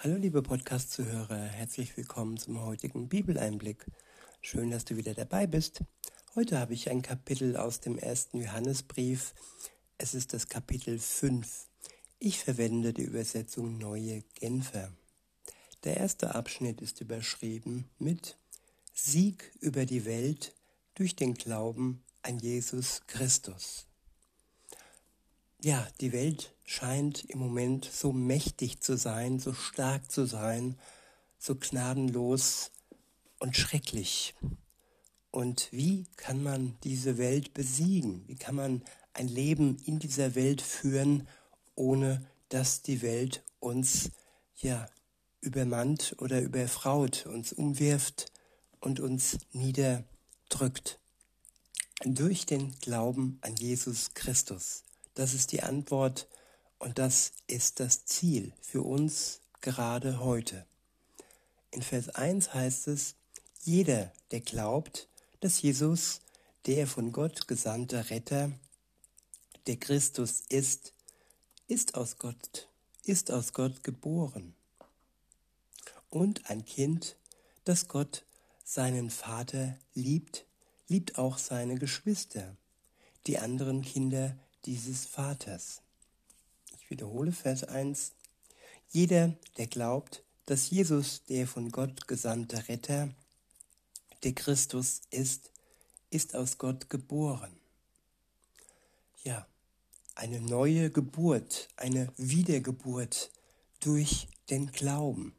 Hallo liebe Podcast-Zuhörer, herzlich willkommen zum heutigen Bibeleinblick. Schön, dass du wieder dabei bist. Heute habe ich ein Kapitel aus dem ersten Johannesbrief. Es ist das Kapitel 5. Ich verwende die Übersetzung Neue Genfer. Der erste Abschnitt ist überschrieben mit Sieg über die Welt durch den Glauben an Jesus Christus. Ja, die Welt scheint im Moment so mächtig zu sein, so stark zu sein, so gnadenlos und schrecklich. Und wie kann man diese Welt besiegen? Wie kann man ein Leben in dieser Welt führen, ohne dass die Welt uns ja übermannt oder überfraut, uns umwirft und uns niederdrückt? Durch den Glauben an Jesus Christus. Das ist die Antwort und das ist das Ziel für uns gerade heute. In Vers 1 heißt es, jeder, der glaubt, dass Jesus der von Gott gesandte Retter, der Christus ist, ist aus Gott, ist aus Gott geboren. Und ein Kind, das Gott seinen Vater liebt, liebt auch seine Geschwister, die anderen Kinder dieses Vaters. Ich wiederhole Vers 1. Jeder, der glaubt, dass Jesus der von Gott gesandte Retter, der Christus ist, ist aus Gott geboren. Ja, eine neue Geburt, eine Wiedergeburt durch den Glauben.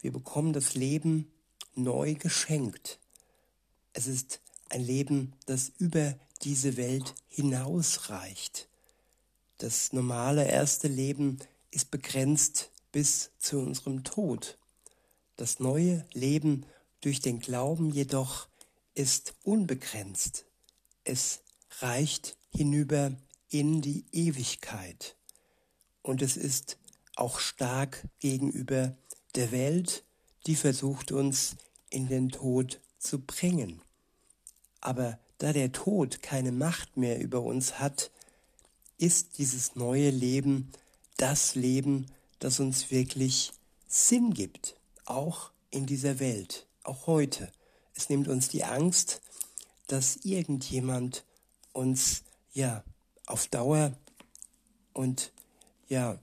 Wir bekommen das Leben neu geschenkt. Es ist ein Leben, das über diese Welt hinausreicht. Das normale erste Leben ist begrenzt bis zu unserem Tod. Das neue Leben durch den Glauben jedoch ist unbegrenzt. Es reicht hinüber in die Ewigkeit. Und es ist auch stark gegenüber der Welt, die versucht uns in den Tod zu bringen. Aber da der Tod keine Macht mehr über uns hat, ist dieses neue Leben das Leben, das uns wirklich Sinn gibt, auch in dieser Welt, auch heute. Es nimmt uns die Angst, dass irgendjemand uns ja auf Dauer und ja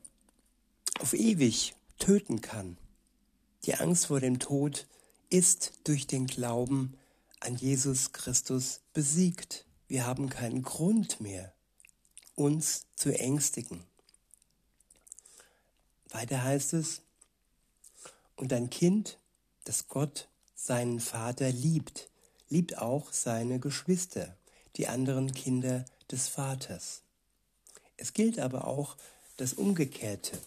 auf ewig töten kann. Die Angst vor dem Tod ist durch den Glauben an Jesus Christus besiegt. Wir haben keinen Grund mehr, uns zu ängstigen. Weiter heißt es, und ein Kind, das Gott seinen Vater liebt, liebt auch seine Geschwister, die anderen Kinder des Vaters. Es gilt aber auch das Umgekehrte.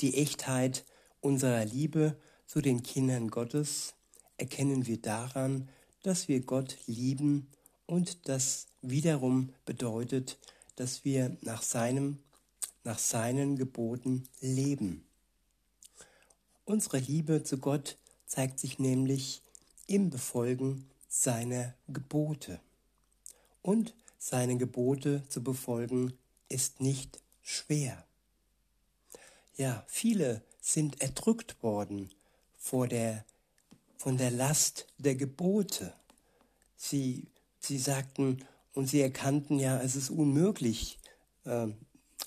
Die Echtheit unserer Liebe zu den Kindern Gottes erkennen wir daran, dass wir Gott lieben und das wiederum bedeutet, dass wir nach seinem nach seinen Geboten leben. Unsere Liebe zu Gott zeigt sich nämlich im Befolgen seiner Gebote. Und seine Gebote zu befolgen ist nicht schwer. Ja, viele sind erdrückt worden vor der von der Last der Gebote. Sie, sie sagten und sie erkannten ja, es ist unmöglich, äh,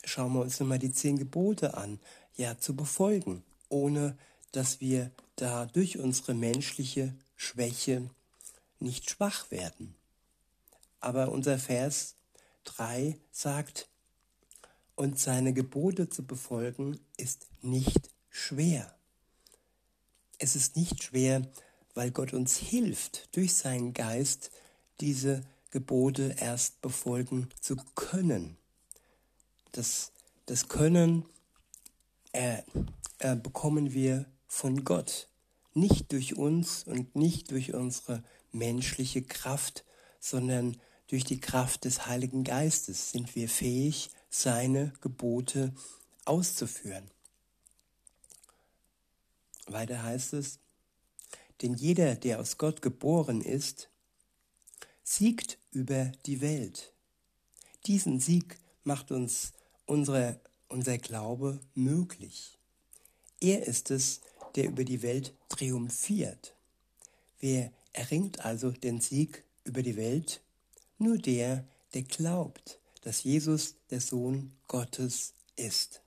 schauen wir uns nochmal die zehn Gebote an, ja, zu befolgen, ohne dass wir da durch unsere menschliche Schwäche nicht schwach werden. Aber unser Vers 3 sagt, und seine Gebote zu befolgen ist nicht schwer. Es ist nicht schwer, weil Gott uns hilft, durch seinen Geist diese Gebote erst befolgen zu können. Das, das Können äh, äh, bekommen wir von Gott, nicht durch uns und nicht durch unsere menschliche Kraft, sondern durch die Kraft des Heiligen Geistes sind wir fähig, seine Gebote auszuführen. Weiter heißt es, denn jeder, der aus Gott geboren ist, siegt über die Welt. Diesen Sieg macht uns unsere, unser Glaube möglich. Er ist es, der über die Welt triumphiert. Wer erringt also den Sieg über die Welt? Nur der, der glaubt, dass Jesus der Sohn Gottes ist.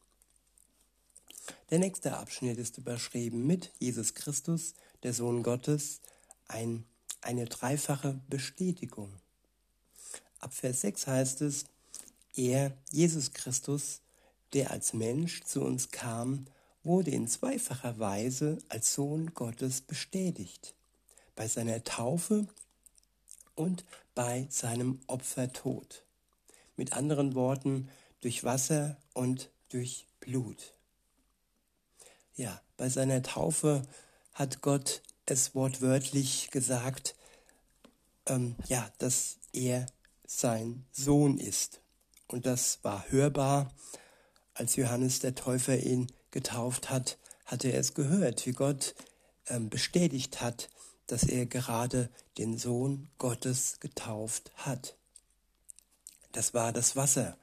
Der nächste Abschnitt ist überschrieben mit Jesus Christus, der Sohn Gottes, ein, eine dreifache Bestätigung. Ab Vers 6 heißt es, er, Jesus Christus, der als Mensch zu uns kam, wurde in zweifacher Weise als Sohn Gottes bestätigt. Bei seiner Taufe und bei seinem Opfertod. Mit anderen Worten, durch Wasser und durch Blut. Ja, bei seiner Taufe hat Gott es wortwörtlich gesagt, ähm, ja, dass er sein Sohn ist. Und das war hörbar, als Johannes der Täufer ihn getauft hat, hatte er es gehört, wie Gott ähm, bestätigt hat, dass er gerade den Sohn Gottes getauft hat. Das war das Wasser.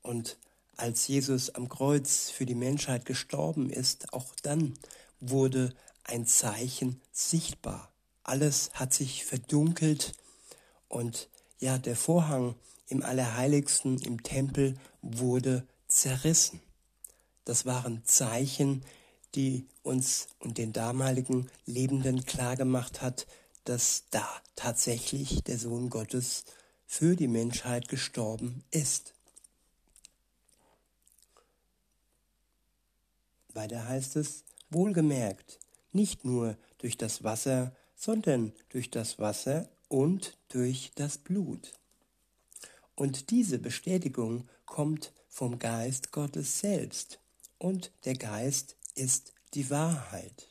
Und als Jesus am Kreuz für die Menschheit gestorben ist, auch dann wurde ein Zeichen sichtbar. Alles hat sich verdunkelt und ja, der Vorhang im Allerheiligsten im Tempel wurde zerrissen. Das waren Zeichen, die uns und den damaligen Lebenden klargemacht hat, dass da tatsächlich der Sohn Gottes für die Menschheit gestorben ist. Weiter heißt es, wohlgemerkt, nicht nur durch das Wasser, sondern durch das Wasser und durch das Blut. Und diese Bestätigung kommt vom Geist Gottes selbst. Und der Geist ist die Wahrheit.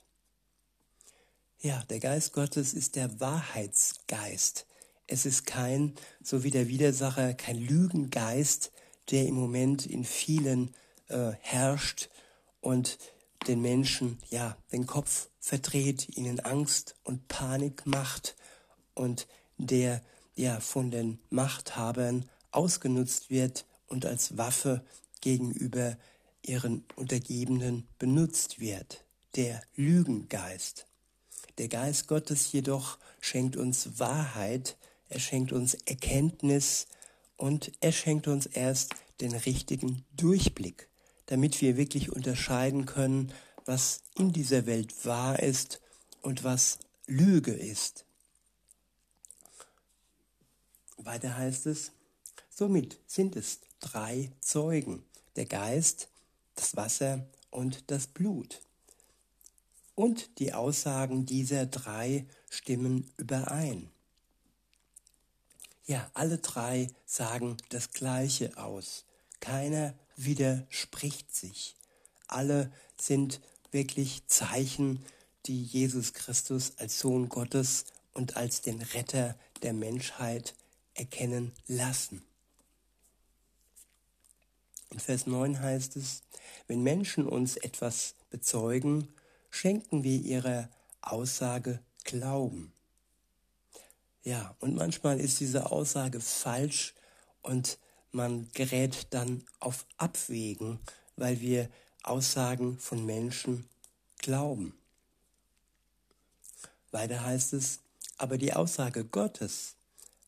Ja, der Geist Gottes ist der Wahrheitsgeist. Es ist kein, so wie der Widersacher, kein Lügengeist, der im Moment in vielen äh, herrscht und den Menschen ja den Kopf verdreht, ihnen Angst und Panik macht und der ja von den Machthabern ausgenutzt wird und als Waffe gegenüber ihren Untergebenen benutzt wird, der Lügengeist. Der Geist Gottes jedoch schenkt uns Wahrheit, er schenkt uns Erkenntnis und er schenkt uns erst den richtigen Durchblick damit wir wirklich unterscheiden können, was in dieser Welt wahr ist und was Lüge ist. Weiter heißt es, somit sind es drei Zeugen, der Geist, das Wasser und das Blut. Und die Aussagen dieser drei stimmen überein. Ja, alle drei sagen das Gleiche aus. Keiner widerspricht sich. Alle sind wirklich Zeichen, die Jesus Christus als Sohn Gottes und als den Retter der Menschheit erkennen lassen. In Vers 9 heißt es, wenn Menschen uns etwas bezeugen, schenken wir ihrer Aussage Glauben. Ja, und manchmal ist diese Aussage falsch und man gerät dann auf Abwägen, weil wir Aussagen von Menschen glauben. Weiter heißt es, aber die Aussage Gottes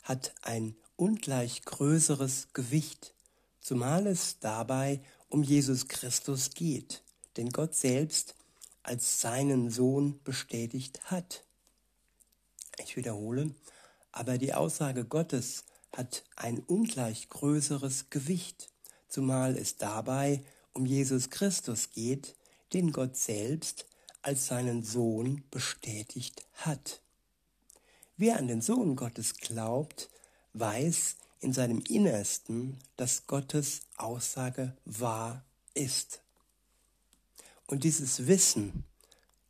hat ein ungleich größeres Gewicht, zumal es dabei um Jesus Christus geht, den Gott selbst als seinen Sohn bestätigt hat. Ich wiederhole, aber die Aussage Gottes hat ein ungleich größeres Gewicht, zumal es dabei um Jesus Christus geht, den Gott selbst als seinen Sohn bestätigt hat. Wer an den Sohn Gottes glaubt, weiß in seinem Innersten, dass Gottes Aussage wahr ist. Und dieses Wissen,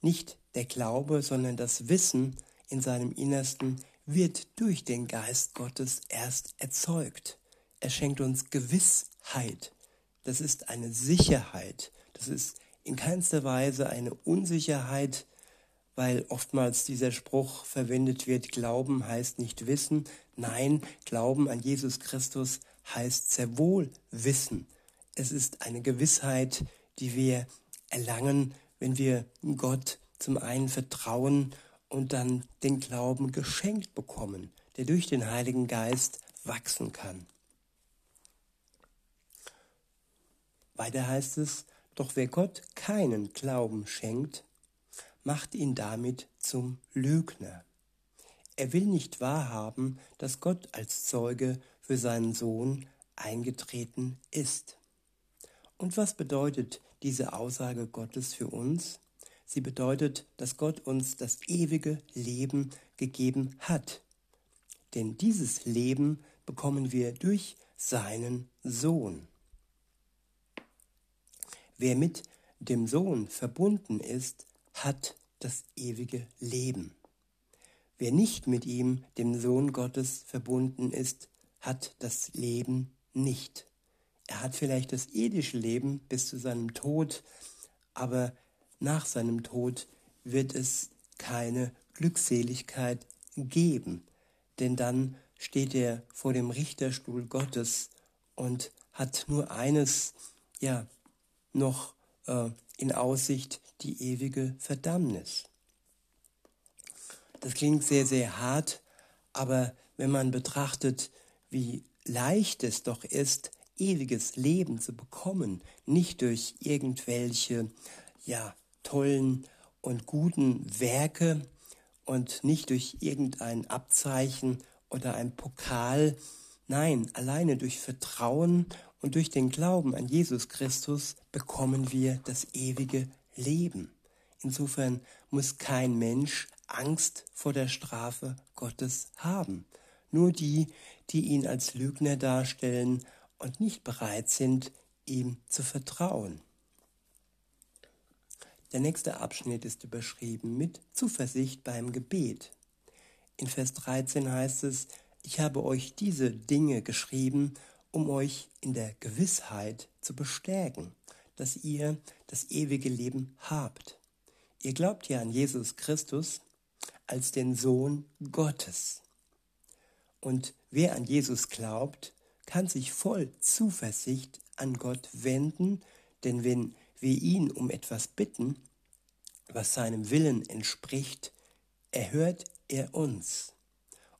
nicht der Glaube, sondern das Wissen in seinem Innersten wird durch den Geist Gottes erst erzeugt. Er schenkt uns Gewissheit. Das ist eine Sicherheit. Das ist in keinster Weise eine Unsicherheit, weil oftmals dieser Spruch verwendet wird, Glauben heißt nicht wissen. Nein, Glauben an Jesus Christus heißt sehr wohl wissen. Es ist eine Gewissheit, die wir erlangen, wenn wir Gott zum einen vertrauen und dann den Glauben geschenkt bekommen, der durch den Heiligen Geist wachsen kann. Weiter heißt es, doch wer Gott keinen Glauben schenkt, macht ihn damit zum Lügner. Er will nicht wahrhaben, dass Gott als Zeuge für seinen Sohn eingetreten ist. Und was bedeutet diese Aussage Gottes für uns? Sie bedeutet, dass Gott uns das ewige Leben gegeben hat. Denn dieses Leben bekommen wir durch seinen Sohn. Wer mit dem Sohn verbunden ist, hat das ewige Leben. Wer nicht mit ihm, dem Sohn Gottes, verbunden ist, hat das Leben nicht. Er hat vielleicht das irdische Leben bis zu seinem Tod, aber nach seinem Tod wird es keine Glückseligkeit geben, denn dann steht er vor dem Richterstuhl Gottes und hat nur eines, ja, noch äh, in Aussicht, die ewige Verdammnis. Das klingt sehr, sehr hart, aber wenn man betrachtet, wie leicht es doch ist, ewiges Leben zu bekommen, nicht durch irgendwelche, ja, tollen und guten Werke und nicht durch irgendein Abzeichen oder ein Pokal, nein, alleine durch Vertrauen und durch den Glauben an Jesus Christus bekommen wir das ewige Leben. Insofern muss kein Mensch Angst vor der Strafe Gottes haben. Nur die, die ihn als Lügner darstellen und nicht bereit sind, ihm zu vertrauen. Der nächste Abschnitt ist überschrieben mit Zuversicht beim Gebet. In Vers 13 heißt es, ich habe euch diese Dinge geschrieben, um euch in der Gewissheit zu bestärken, dass ihr das ewige Leben habt. Ihr glaubt ja an Jesus Christus als den Sohn Gottes. Und wer an Jesus glaubt, kann sich voll Zuversicht an Gott wenden, denn wenn wir ihn um etwas bitten, was seinem Willen entspricht, erhört er uns.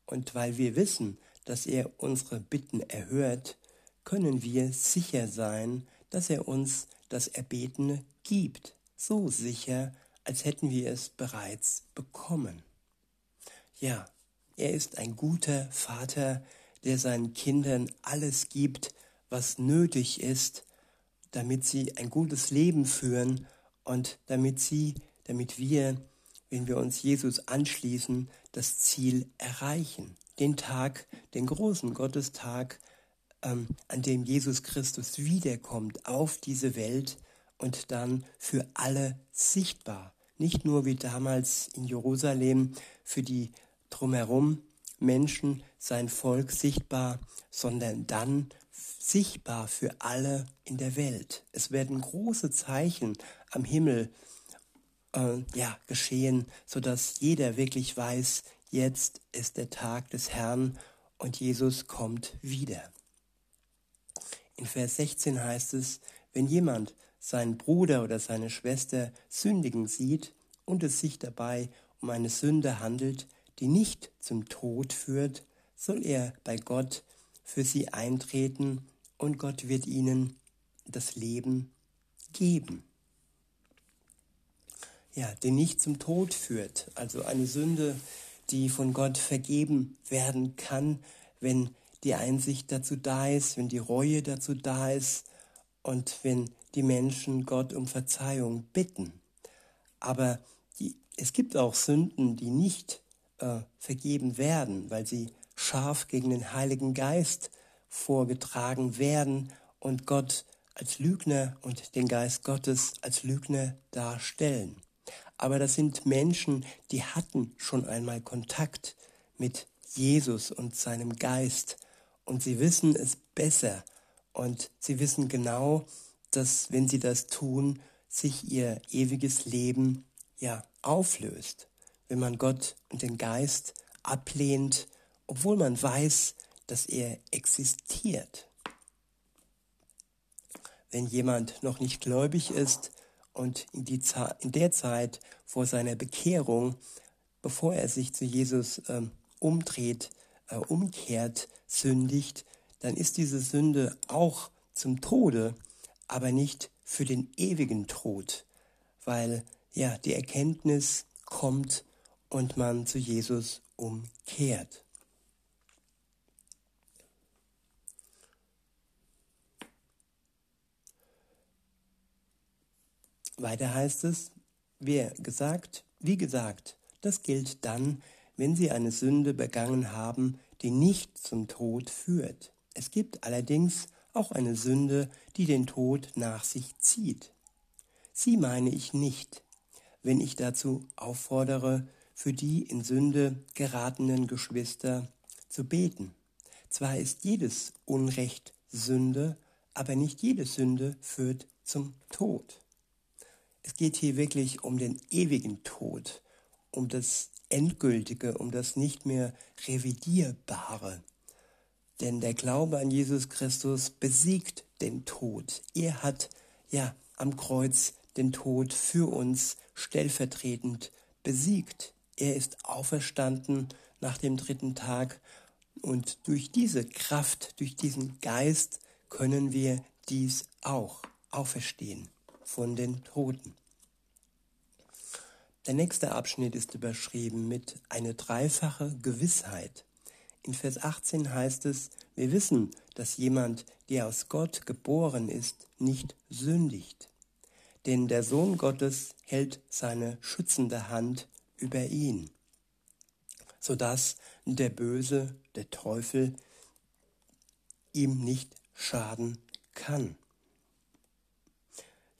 Und weil wir wissen, dass er unsere Bitten erhört, können wir sicher sein, dass er uns das Erbetene gibt, so sicher, als hätten wir es bereits bekommen. Ja, er ist ein guter Vater, der seinen Kindern alles gibt, was nötig ist, damit sie ein gutes Leben führen und damit sie, damit wir, wenn wir uns Jesus anschließen, das Ziel erreichen. Den Tag, den großen Gottestag, ähm, an dem Jesus Christus wiederkommt auf diese Welt und dann für alle sichtbar. Nicht nur wie damals in Jerusalem für die drumherum Menschen, sein Volk sichtbar, sondern dann sichtbar für alle in der Welt. Es werden große Zeichen am Himmel äh, ja, geschehen, sodass jeder wirklich weiß, jetzt ist der Tag des Herrn und Jesus kommt wieder. In Vers 16 heißt es, wenn jemand seinen Bruder oder seine Schwester sündigen sieht und es sich dabei um eine Sünde handelt, die nicht zum Tod führt, soll er bei Gott für sie eintreten und Gott wird ihnen das Leben geben. Ja, die nicht zum Tod führt, also eine Sünde, die von Gott vergeben werden kann, wenn die Einsicht dazu da ist, wenn die Reue dazu da ist und wenn die Menschen Gott um Verzeihung bitten. Aber die, es gibt auch Sünden, die nicht äh, vergeben werden, weil sie scharf gegen den Heiligen Geist vorgetragen werden und Gott als Lügner und den Geist Gottes als Lügner darstellen. Aber das sind Menschen, die hatten schon einmal Kontakt mit Jesus und seinem Geist und sie wissen es besser und sie wissen genau, dass wenn sie das tun, sich ihr ewiges Leben ja auflöst. Wenn man Gott und den Geist ablehnt, obwohl man weiß, dass er existiert. Wenn jemand noch nicht gläubig ist Und in, in der Zeit vor seiner Bekehrung, bevor er sich zu Jesus ähm, umdreht, äh, umkehrt, sündigt, dann ist diese Sünde auch zum Tode, aber nicht für den ewigen Tod, weil ja die Erkenntnis kommt und man zu Jesus umkehrt. Weiter heißt es, wer gesagt, wie gesagt, das gilt dann, wenn sie eine Sünde begangen haben, die nicht zum Tod führt. Es gibt allerdings auch eine Sünde, die den Tod nach sich zieht. Sie meine ich nicht, wenn ich dazu auffordere, für die in Sünde geratenen Geschwister zu beten. Zwar ist jedes Unrecht Sünde, aber nicht jede Sünde führt zum Tod. Es geht hier wirklich um den ewigen Tod, um das Endgültige, um das nicht mehr Revidierbare. Denn der Glaube an Jesus Christus besiegt den Tod. Er hat ja am Kreuz den Tod für uns stellvertretend besiegt. Er ist auferstanden nach dem dritten Tag und durch diese Kraft, durch diesen Geist können wir dies auch auferstehen von den Toten. Der nächste Abschnitt ist überschrieben mit eine dreifache Gewissheit. In Vers 18 heißt es, wir wissen, dass jemand, der aus Gott geboren ist, nicht sündigt. Denn der Sohn Gottes hält seine schützende Hand über ihn, sodass der Böse, der Teufel, ihm nicht schaden kann.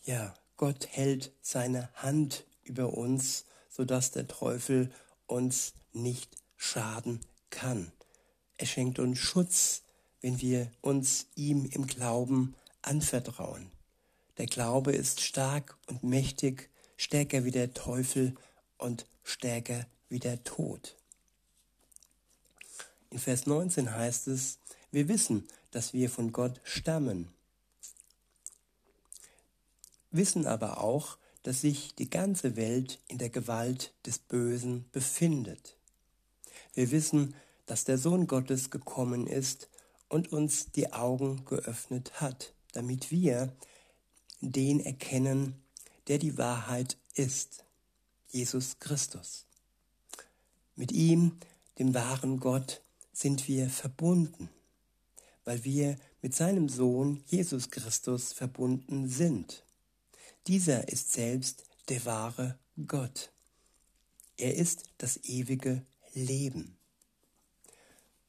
Ja, Gott hält seine Hand über uns, sodass der Teufel uns nicht schaden kann. Er schenkt uns Schutz, wenn wir uns ihm im Glauben anvertrauen. Der Glaube ist stark und mächtig, stärker wie der Teufel und stärker wie der Tod. In Vers 19 heißt es, wir wissen, dass wir von Gott stammen wissen aber auch, dass sich die ganze Welt in der Gewalt des Bösen befindet. Wir wissen, dass der Sohn Gottes gekommen ist und uns die Augen geöffnet hat, damit wir den erkennen, der die Wahrheit ist, Jesus Christus. Mit ihm, dem wahren Gott, sind wir verbunden, weil wir mit seinem Sohn Jesus Christus verbunden sind. Dieser ist selbst der wahre Gott. Er ist das ewige Leben.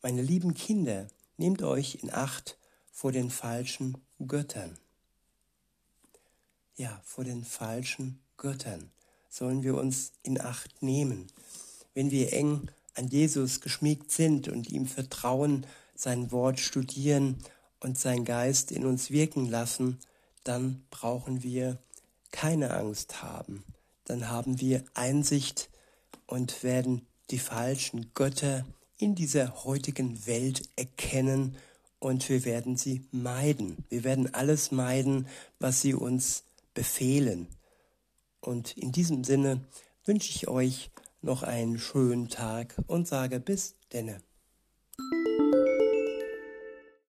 Meine lieben Kinder, nehmt euch in Acht vor den falschen Göttern. Ja, vor den falschen Göttern sollen wir uns in Acht nehmen. Wenn wir eng an Jesus geschmiegt sind und ihm vertrauen, sein Wort studieren und sein Geist in uns wirken lassen, dann brauchen wir keine Angst haben, dann haben wir Einsicht und werden die falschen Götter in dieser heutigen Welt erkennen und wir werden sie meiden. Wir werden alles meiden, was sie uns befehlen. Und in diesem Sinne wünsche ich euch noch einen schönen Tag und sage bis denne.